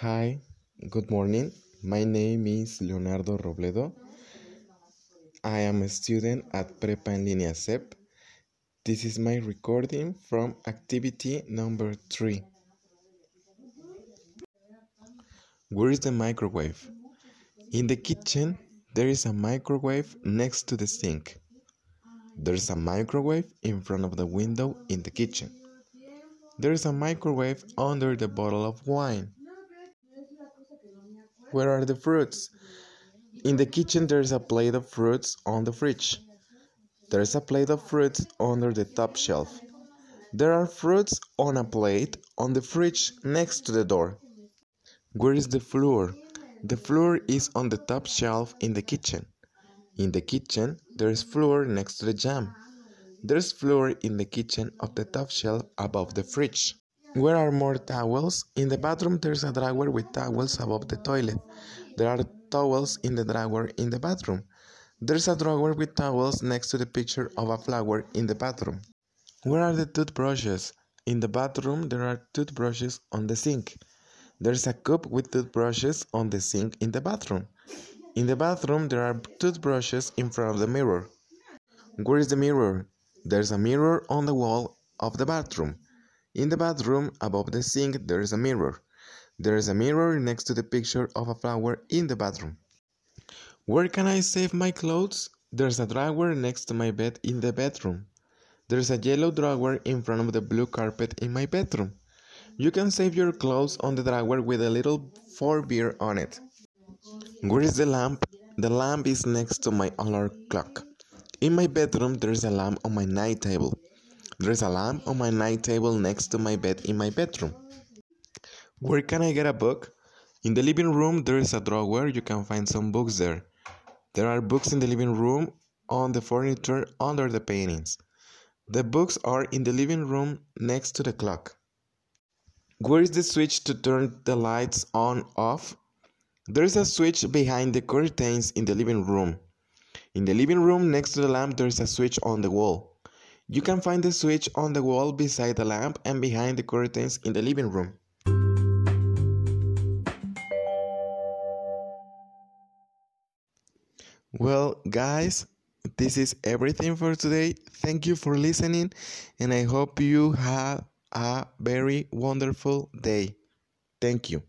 Hi, good morning. My name is Leonardo Robledo. I am a student at Prepa en Línea SEP. This is my recording from activity number three. Where is the microwave? In the kitchen, there is a microwave next to the sink. There's a microwave in front of the window in the kitchen. There's a microwave under the bottle of wine. Where are the fruits? In the kitchen, there's a plate of fruits on the fridge. There's a plate of fruits under the top shelf. There are fruits on a plate on the fridge next to the door. Where is the floor? The floor is on the top shelf in the kitchen. In the kitchen, there is flour next to the jam. There's flour in the kitchen of the top shelf above the fridge. Where are more towels? In the bathroom, there's a drawer with towels above the toilet. There are towels in the drawer in the bathroom. There's a drawer with towels next to the picture of a flower in the bathroom. Where are the toothbrushes? In the bathroom, there are toothbrushes on the sink. There's a cup with toothbrushes on the sink in the bathroom. In the bathroom, there are toothbrushes in front of the mirror. Where is the mirror? There's a mirror on the wall of the bathroom. In the bathroom, above the sink, there is a mirror. There is a mirror next to the picture of a flower in the bathroom. Where can I save my clothes? There's a drawer next to my bed in the bedroom. There's a yellow drawer in front of the blue carpet in my bedroom. You can save your clothes on the drawer with a little four beer on it. Where is the lamp? The lamp is next to my alarm clock. In my bedroom, there's a lamp on my night table. There's a lamp on my night table next to my bed in my bedroom. Where can I get a book? In the living room, there is a drawer. You can find some books there. There are books in the living room, on the furniture, under the paintings. The books are in the living room next to the clock. Where is the switch to turn the lights on off? There is a switch behind the curtains in the living room. In the living room next to the lamp, there is a switch on the wall. You can find the switch on the wall beside the lamp and behind the curtains in the living room. Well, guys, this is everything for today. Thank you for listening, and I hope you have a very wonderful day. Thank you.